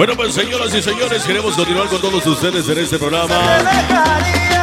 Bueno, pues señoras y señores, queremos continuar con todos ustedes en este programa.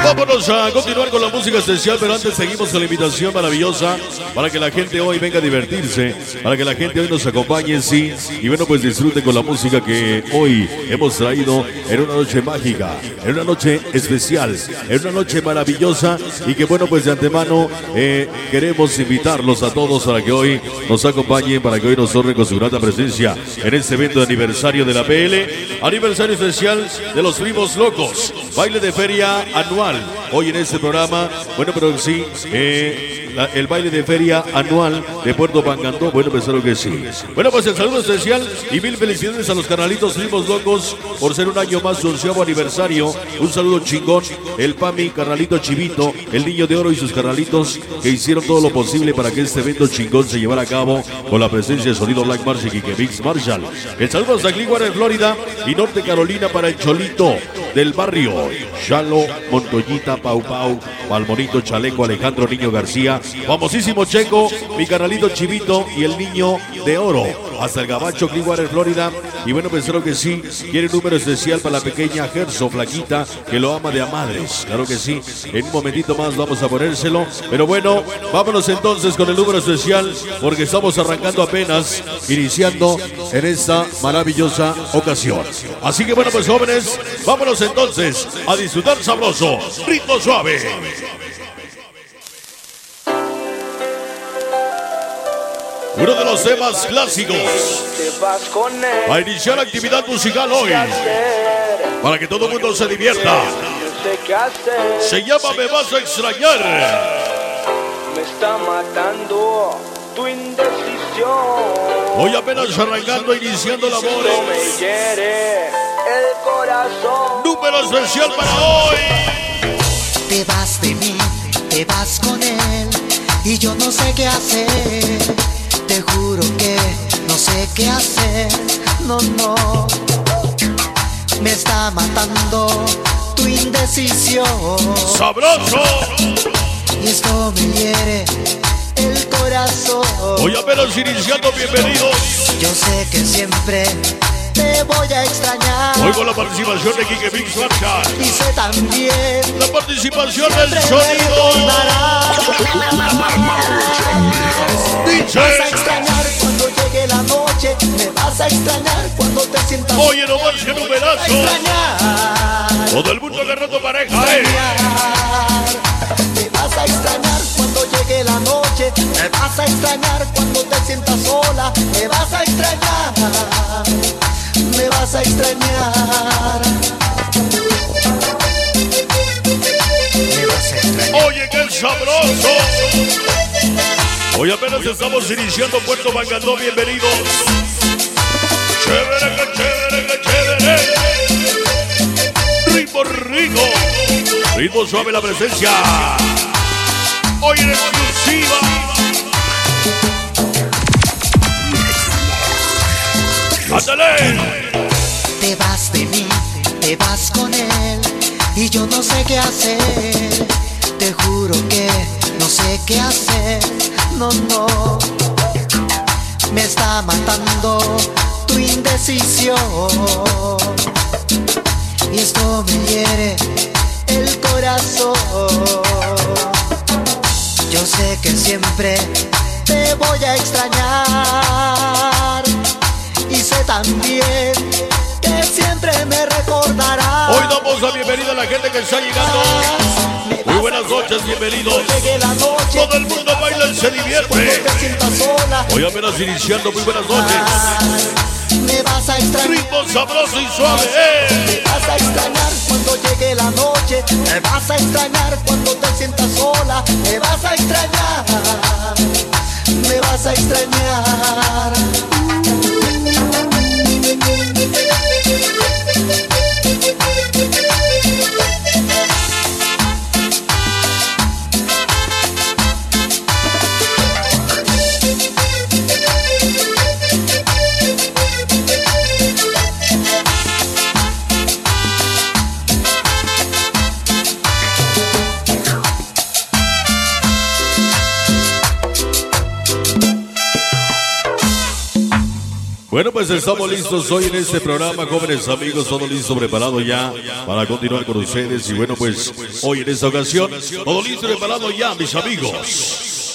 Vámonos a continuar con la música especial, pero antes seguimos con la invitación maravillosa para que la gente hoy venga a divertirse, para que la gente hoy nos acompañe, sí, y bueno, pues disfrute con la música que hoy hemos traído en una noche mágica, en una noche especial, en una noche maravillosa y que bueno, pues de antemano eh, queremos invitarlos a todos para que hoy nos acompañen, para que hoy nos honren con su grata presencia en este evento de aniversario de la PL, aniversario especial de los primos locos, baile de feria anual. Hoy en este programa, bueno, pero sí, eh, el baile de feria anual de Puerto Pangandó, bueno, pues que sí. Bueno, pues el saludo especial y mil felicidades a los canalitos primos locos por ser un año más su onceavo aniversario. Un saludo chingón, el Pami, carnalito Chivito, el Niño de Oro y sus carnalitos que hicieron todo lo posible para que este evento chingón se llevara a cabo con la presencia de Sonido Black Marshall y que Mix Marshall. El saludo hasta Clearwater, Florida y Norte Carolina para el Cholito del barrio. Chalo, Montoyita, Pau Pau, Palmonito, Chaleco, Alejandro Niño García, famosísimo Checo, mi carnalito Chivito y el Niño de Oro. Hasta el Gabacho, Clearwater, Florida. Y bueno, pensaron que sí, quiere número especial para la pequeña Gerso Flaquita, que lo ama de a madres. Claro que sí, en un momentito más vamos a ponérselo. Pero bueno, vámonos entonces con el número especial, porque estamos arrancando apenas, iniciando en esta maravillosa ocasión. Así que bueno, pues jóvenes, vámonos entonces a disfrutar sabroso, ritmo suave. Uno de los temas clásicos Te vas con él. a iniciar la actividad musical hoy, para que todo el mundo se divierta. Yo sé qué hacer. Se llama Me vas a extrañar. Me está matando tu indecisión. Hoy apenas arrancando, iniciando labores. el corazón. Número especial para hoy. Te vas de mí, te vas con él y yo no sé qué hacer. Te juro que no sé qué hacer. No, no. Me está matando tu indecisión Sabroso. y esto me hiere el corazón. Hoy apenas iniciando, bienvenidos. Yo sé que siempre te voy a extrañar Hoy con la participación de Kike Mix Marshall. y sé también La participación del sonido. Dice. vas a extrañar cuando llegue la noche, me vas a extrañar cuando te sientas Oye, nomás que a numerazo. extrañar, Todo el mundo agarrando pareja, eh. extrañar. Me vas a extrañar cuando llegue la noche, me vas a extrañar cuando te sientas sola, me vas a extrañar, me vas a extrañar. Me vas a extrañar. Oye, qué sabroso. Hoy apenas estamos iniciando Puerto Mangandó, bienvenidos. Chévere, que chévere, que chévere. Ritmo rico. Ritmo suave la presencia. Hoy en exclusiva. ¡Ándale! Te vas de mí, te vas con él y yo no sé qué hacer. Te juro que no sé qué hacer. No, no. Me está matando tu indecisión. Y esto me hiere el corazón. Yo sé que siempre te voy a extrañar. Y sé también que siempre me recordarás. Hoy damos la bienvenida a la gente que está llegando. Muy buenas noches, bienvenidos. Todo el mundo se divierte. Hoy apenas iniciando, muy buenas noches. Me vas a extrañar. Ritmo sabroso y suave. ¡eh! Me vas a extrañar cuando llegue la noche. Me vas a extrañar cuando te sientas sola. Me vas a extrañar. Me vas a extrañar. Bueno, pues estamos listos hoy en este programa, jóvenes amigos, todo listo, preparado ya para continuar con ustedes. Y bueno, pues hoy en esta ocasión, todo listo, preparado ya, mis amigos.